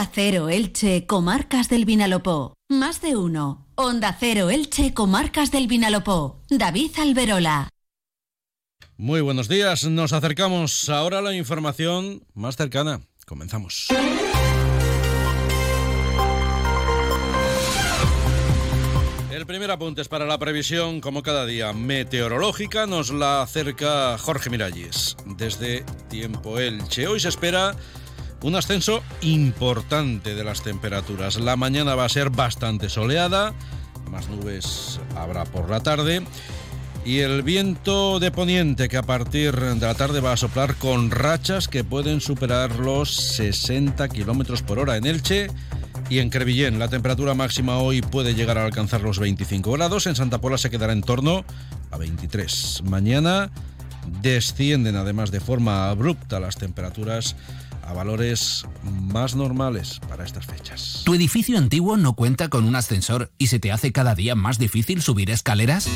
Onda Cero Elche, Comarcas del Vinalopó. Más de uno. Onda Cero Elche, Comarcas del Vinalopó. David Alberola. Muy buenos días. Nos acercamos ahora a la información más cercana. Comenzamos. El primer apunte es para la previsión, como cada día, meteorológica. Nos la acerca Jorge Miralles desde Tiempo Elche. Hoy se espera un ascenso importante de las temperaturas. La mañana va a ser bastante soleada, más nubes habrá por la tarde. Y el viento de poniente que a partir de la tarde va a soplar con rachas que pueden superar los 60 kilómetros por hora en Elche y en Crevillén. La temperatura máxima hoy puede llegar a alcanzar los 25 grados. En Santa Pola se quedará en torno a 23. Mañana descienden además de forma abrupta las temperaturas a valores más normales para estas fechas. ¿Tu edificio antiguo no cuenta con un ascensor y se te hace cada día más difícil subir escaleras?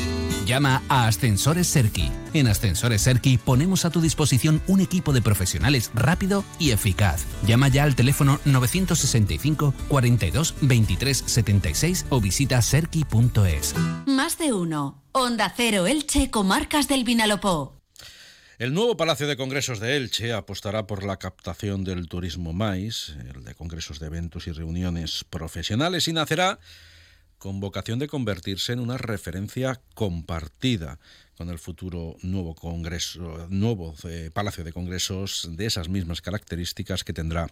Llama a Ascensores Serki. En Ascensores Serki ponemos a tu disposición un equipo de profesionales rápido y eficaz. Llama ya al teléfono 965 42 23 76 o visita serki.es. Más de uno. Onda Cero Elche, Comarcas del Vinalopó. El nuevo Palacio de Congresos de Elche apostará por la captación del turismo MAIS, el de congresos de eventos y reuniones profesionales, y nacerá con vocación de convertirse en una referencia compartida con el futuro nuevo congreso, nuevo eh, Palacio de Congresos de esas mismas características que tendrá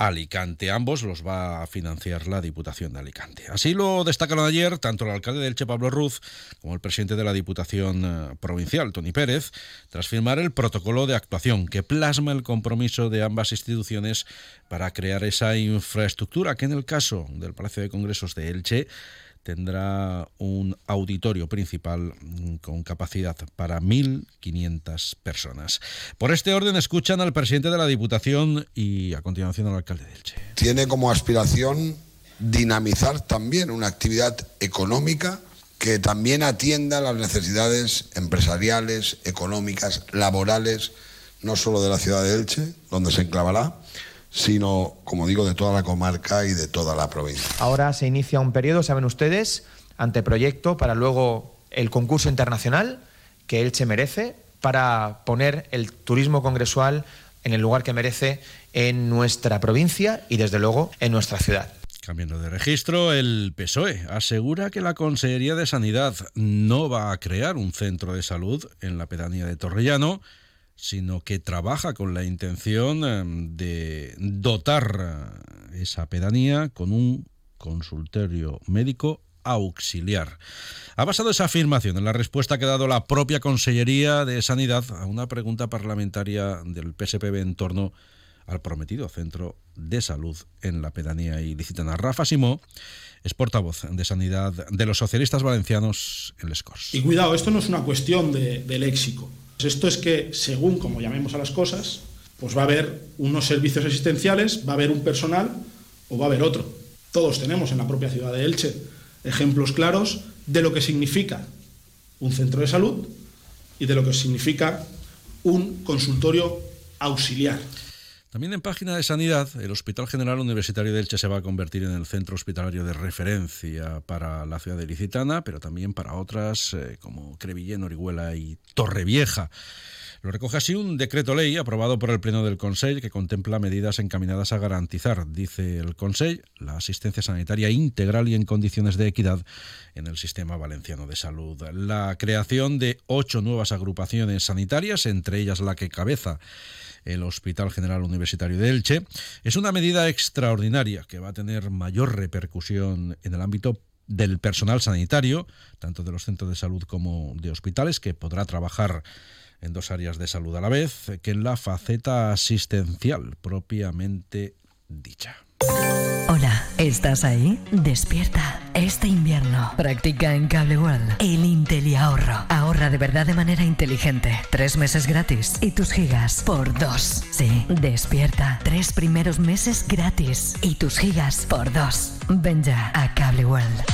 Alicante. Ambos los va a financiar la Diputación de Alicante. Así lo destacaron ayer tanto el alcalde del Che, Pablo Ruz, como el presidente de la Diputación eh, Provincial, Tony Pérez, tras firmar el protocolo de actuación que plasma el compromiso de ambas instituciones para crear esa infraestructura que en el caso del Palacio de Congresos de Elche tendrá un auditorio principal mm, con capacidad para 1.500 personas. Por este orden escuchan al presidente de la Diputación y a continuación al alcalde de Elche. Tiene como aspiración dinamizar también una actividad económica que también atienda las necesidades empresariales, económicas, laborales, no solo de la ciudad de Elche, donde se enclavará, sino, como digo, de toda la comarca y de toda la provincia. Ahora se inicia un periodo, saben ustedes, anteproyecto para luego el concurso internacional que Elche merece para poner el turismo congresual en el lugar que merece en nuestra provincia y desde luego en nuestra ciudad. Cambiando de registro, el PSOE asegura que la Consejería de Sanidad no va a crear un centro de salud en la pedanía de Torrellano, sino que trabaja con la intención em, de dotar eh, esa pedanía con un consultorio médico auxiliar. Ha basado esa afirmación en la respuesta que ha dado la propia Consellería de Sanidad a una pregunta parlamentaria del PSPB en torno al prometido centro de salud en la pedanía ilicitana. Rafa Simó es portavoz de Sanidad de los socialistas valencianos en Les Corts. Y cuidado, esto no es una cuestión de léxico. Esto es que, según como llamemos a las cosas, pues va a haber unos servicios asistenciales, va a haber un personal o va a haber otro. Todos tenemos en la propia ciudad de Elche ejemplos claros de lo que significa un centro de salud y de lo que significa un consultorio auxiliar. También en página de sanidad, el Hospital General Universitario de Elche se va a convertir en el centro hospitalario de referencia para la ciudad de Licitana, pero también para otras eh, como Crevillén, Orihuela y Torrevieja. Lo recoge así un decreto ley aprobado por el Pleno del Consejo que contempla medidas encaminadas a garantizar, dice el Consejo, la asistencia sanitaria integral y en condiciones de equidad en el sistema valenciano de salud. La creación de ocho nuevas agrupaciones sanitarias, entre ellas la que cabeza el Hospital General Universitario de Elche, es una medida extraordinaria que va a tener mayor repercusión en el ámbito del personal sanitario, tanto de los centros de salud como de hospitales, que podrá trabajar en dos áreas de salud a la vez, que en la faceta asistencial propiamente dicha. Hola, ¿estás ahí? Despierta. Este invierno practica en Cable World el Intel ahorro. Ahorra de verdad de manera inteligente. Tres meses gratis y tus gigas por dos. Sí, despierta. Tres primeros meses gratis y tus gigas por dos. Ven ya a Cable World.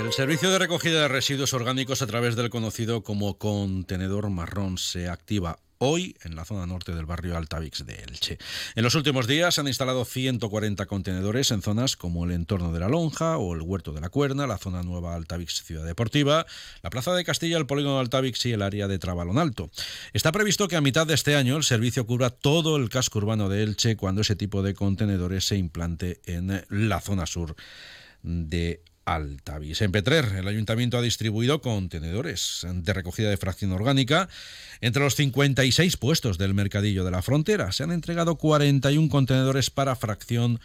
El servicio de recogida de residuos orgánicos a través del conocido como contenedor marrón se activa hoy en la zona norte del barrio Altavix de Elche. En los últimos días se han instalado 140 contenedores en zonas como el entorno de la Lonja o el Huerto de la Cuerna, la zona nueva Altavix Ciudad Deportiva, la Plaza de Castilla, el Polígono de Altavix y el área de Trabalón Alto. Está previsto que a mitad de este año el servicio cubra todo el casco urbano de Elche cuando ese tipo de contenedores se implante en la zona sur de Altavis. En Petrer, el ayuntamiento ha distribuido contenedores de recogida de fracción orgánica entre los 56 puestos del mercadillo de la frontera. Se han entregado 41 contenedores para fracción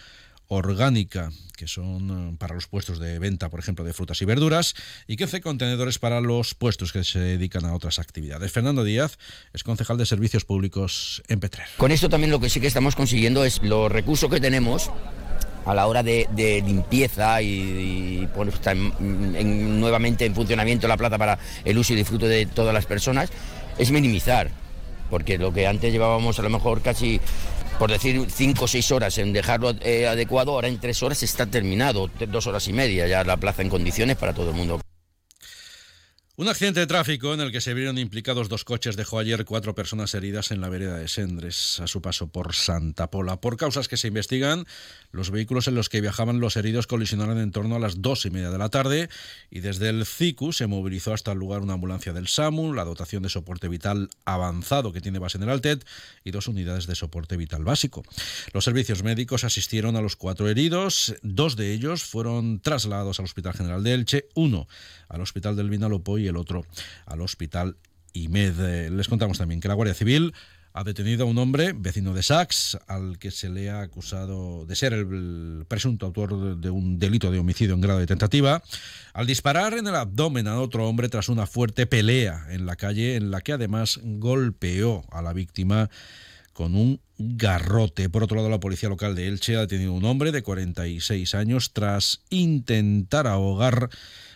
orgánica, que son eh, para los puestos de venta, por ejemplo, de frutas y verduras, y 15 contenedores para los puestos que se dedican a otras actividades. Fernando Díaz es concejal de Servicios Públicos en Petrer. Con esto también lo que sí que estamos consiguiendo es los recursos que tenemos a la hora de, limpieza y, poner nuevamente en funcionamiento la plaza para el uso y disfrute de todas las personas, es minimizar, porque lo que antes llevábamos a lo mejor casi, por decir, cinco o seis horas en dejarlo eh, adecuado, ahora en tres horas está terminado, dos horas y media ya la plaza en condiciones para todo el mundo. Un accidente de tráfico en el que se vieron implicados dos coches dejó ayer cuatro personas heridas en la vereda de Sendres a su paso por Santa Pola. Por causas que se investigan, los vehículos en los que viajaban los heridos colisionaron en torno a las dos y media de la tarde y desde el CICU se movilizó hasta el lugar una ambulancia del SAMU, la dotación de soporte vital avanzado que tiene base en el Altet y dos unidades de soporte vital básico. Los servicios médicos asistieron a los cuatro heridos, dos de ellos fueron trasladados al Hospital General de Elche, uno al Hospital del Vinalopó y el otro al Hospital IMED. Eh, les contamos también que la Guardia Civil ha detenido a un hombre, vecino de Sachs, al que se le ha acusado de ser el presunto autor de un delito de homicidio en grado de tentativa, al disparar en el abdomen a otro hombre tras una fuerte pelea en la calle en la que además golpeó a la víctima con un garrote. Por otro lado, la policía local de Elche ha detenido a un hombre de 46 años tras intentar ahogar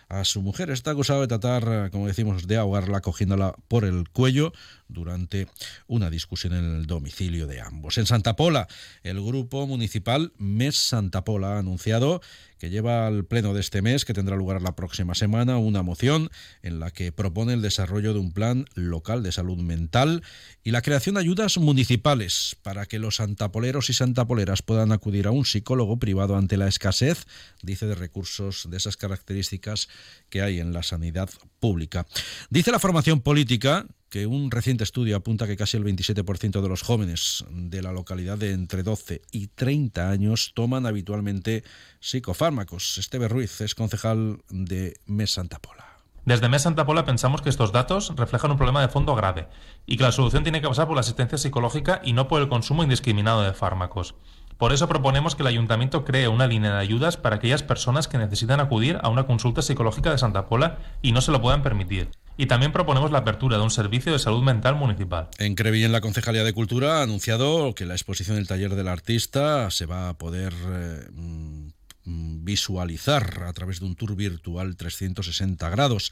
a su mujer. Está acusado de tratar, como decimos, de ahogarla cogiéndola por el cuello durante una discusión en el domicilio de ambos. En Santa Pola, el grupo municipal MES Santa Pola ha anunciado que lleva al pleno de este mes, que tendrá lugar la próxima semana, una moción en la que propone el desarrollo de un plan local de salud mental y la creación de ayudas municipales para que los santapoleros y santapoleras puedan acudir a un psicólogo privado ante la escasez, dice, de recursos de esas características que hay en la sanidad pública. Dice la formación política que un reciente estudio apunta que casi el 27% de los jóvenes de la localidad de entre 12 y 30 años toman habitualmente psicofármacos. Esteve Ruiz es concejal de Mes Santa Pola. Desde Mes Santa Pola pensamos que estos datos reflejan un problema de fondo grave y que la solución tiene que pasar por la asistencia psicológica y no por el consumo indiscriminado de fármacos. Por eso proponemos que el ayuntamiento cree una línea de ayudas para aquellas personas que necesitan acudir a una consulta psicológica de Santa Pola y no se lo puedan permitir. Y también proponemos la apertura de un servicio de salud mental municipal. En Crevillén, la Concejalía de Cultura ha anunciado que la exposición del taller del artista se va a poder eh, mm, visualizar a través de un tour virtual 360 grados.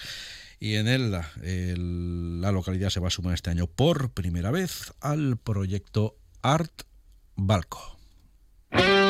Y en él la localidad se va a sumar este año por primera vez al proyecto Art Balco.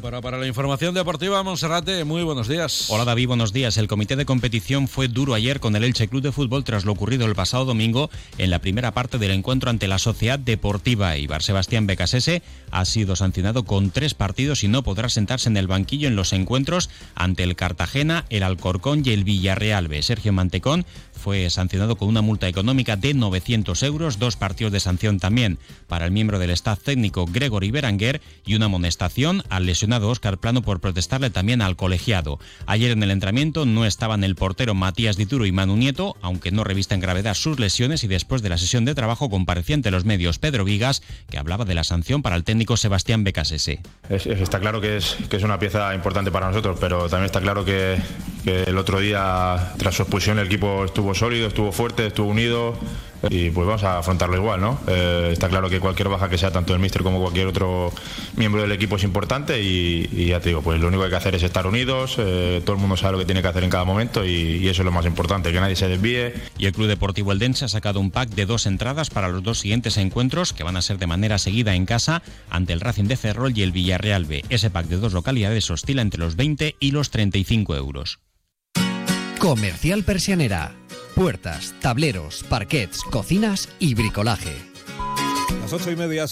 Para, para la información deportiva, Monserrate, muy buenos días. Hola David, buenos días. El comité de competición fue duro ayer con el Elche Club de Fútbol tras lo ocurrido el pasado domingo en la primera parte del encuentro ante la Sociedad Deportiva Ibar. Sebastián Becasese ha sido sancionado con tres partidos y no podrá sentarse en el banquillo en los encuentros ante el Cartagena, el Alcorcón y el Villarreal. Sergio Mantecón fue sancionado con una multa económica de 900 euros, dos partidos de sanción también para el miembro del staff técnico Gregory Beranguer y una amonestación al lesionado Óscar Plano por protestarle también al colegiado. Ayer en el entrenamiento no estaban el portero Matías Dituro y Manu Nieto, aunque no revisten gravedad sus lesiones y después de la sesión de trabajo comparecía ante los medios Pedro Vigas, que hablaba de la sanción para el técnico Sebastián Becasese. está claro que es, que es una pieza importante para nosotros, pero también está claro que, que el otro día, tras su expulsión, el equipo estuvo sólido, estuvo fuerte, estuvo unido y pues vamos a afrontarlo igual, ¿no? Eh, está claro que cualquier baja que sea tanto el míster como cualquier otro miembro del equipo es importante y, ya te digo, pues lo único que hay que hacer es estar unidos, eh, todo el mundo sabe lo que tiene que hacer en cada momento y, eso es lo más importante, que nadie se desvíe. Y el Club Deportivo Eldense ha sacado un pack de dos entradas para los dos siguientes encuentros que van a ser de manera seguida en casa ante el Racing de Ferrol y el Villarreal B. Ese pack de dos localidades oscila entre los 20 y los 35 euros. Comercial Persianera puertas, tableros, parquets, cocinas y bricolaje. Las ocho y media